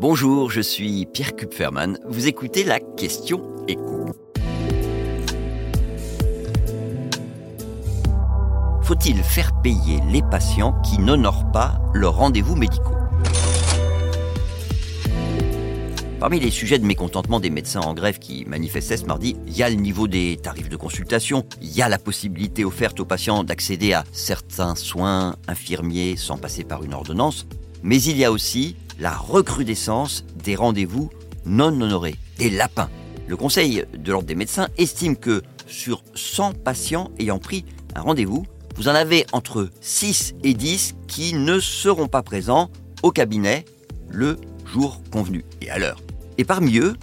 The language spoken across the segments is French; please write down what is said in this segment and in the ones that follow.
Bonjour, je suis Pierre Kupferman. Vous écoutez la question écho. Faut-il faire payer les patients qui n'honorent pas leurs rendez-vous médicaux? Parmi les sujets de mécontentement des médecins en grève qui manifestaient ce mardi, il y a le niveau des tarifs de consultation, il y a la possibilité offerte aux patients d'accéder à certains soins infirmiers sans passer par une ordonnance, mais il y a aussi la recrudescence des rendez-vous non honorés, des lapins. Le Conseil de l'Ordre des médecins estime que sur 100 patients ayant pris un rendez-vous, vous en avez entre 6 et 10 qui ne seront pas présents au cabinet le jour convenu et à l'heure. Et parmi eux,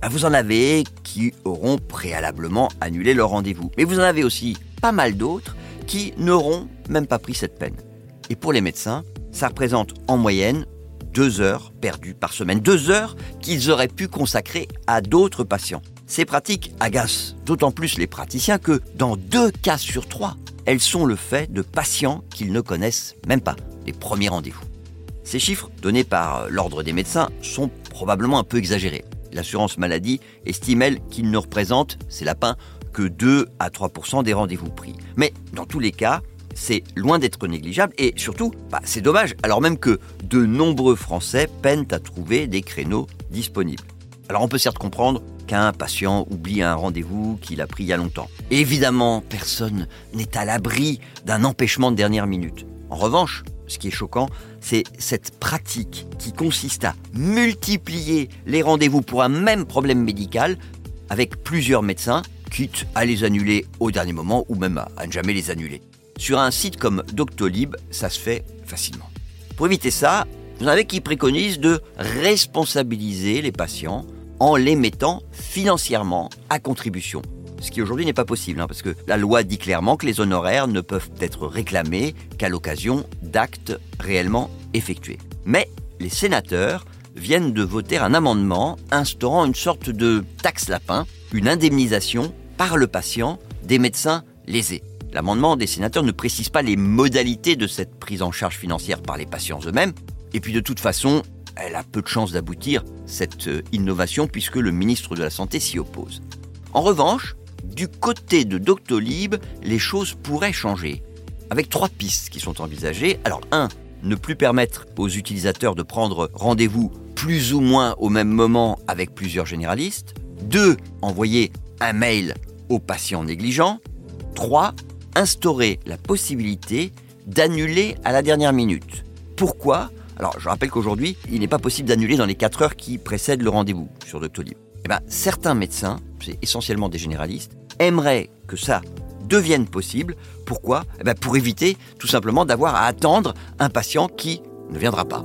bah, vous en avez qui auront préalablement annulé leur rendez-vous. Mais vous en avez aussi pas mal d'autres qui n'auront même pas pris cette peine. Et pour les médecins, ça représente en moyenne deux heures perdues par semaine. Deux heures qu'ils auraient pu consacrer à d'autres patients. Ces pratiques agacent d'autant plus les praticiens que, dans deux cas sur trois, elles sont le fait de patients qu'ils ne connaissent même pas, les premiers rendez-vous. Ces chiffres, donnés par l'Ordre des médecins, sont probablement un peu exagérés. L'assurance maladie estime, elle, qu'ils ne représentent, ces lapins, que 2 à 3% des rendez-vous pris. Mais dans tous les cas, c'est loin d'être négligeable et surtout, bah, c'est dommage, alors même que de nombreux Français peinent à trouver des créneaux disponibles. Alors on peut certes comprendre qu'un patient oublie un rendez-vous qu'il a pris il y a longtemps. évidemment, personne n'est à l'abri d'un empêchement de dernière minute. En revanche, ce qui est choquant, c'est cette pratique qui consiste à multiplier les rendez-vous pour un même problème médical avec plusieurs médecins, quitte à les annuler au dernier moment ou même à ne jamais les annuler. Sur un site comme Doctolib, ça se fait facilement. Pour éviter ça, vous en avez qui préconisent de responsabiliser les patients en les mettant financièrement à contribution ce qui aujourd'hui n'est pas possible, hein, parce que la loi dit clairement que les honoraires ne peuvent être réclamés qu'à l'occasion d'actes réellement effectués. Mais les sénateurs viennent de voter un amendement instaurant une sorte de taxe lapin, une indemnisation par le patient des médecins lésés. L'amendement des sénateurs ne précise pas les modalités de cette prise en charge financière par les patients eux-mêmes, et puis de toute façon, elle a peu de chances d'aboutir, cette euh, innovation, puisque le ministre de la Santé s'y oppose. En revanche, du côté de Doctolib, les choses pourraient changer. Avec trois pistes qui sont envisagées. Alors, un, ne plus permettre aux utilisateurs de prendre rendez-vous plus ou moins au même moment avec plusieurs généralistes. Deux, envoyer un mail aux patients négligents. Trois, instaurer la possibilité d'annuler à la dernière minute. Pourquoi? Alors, je rappelle qu'aujourd'hui, il n'est pas possible d'annuler dans les 4 heures qui précèdent le rendez-vous sur Doctolib. Eh ben, certains médecins, c'est essentiellement des généralistes, aimeraient que ça devienne possible. Pourquoi? Eh ben, Pour éviter tout simplement d'avoir à attendre un patient qui ne viendra pas.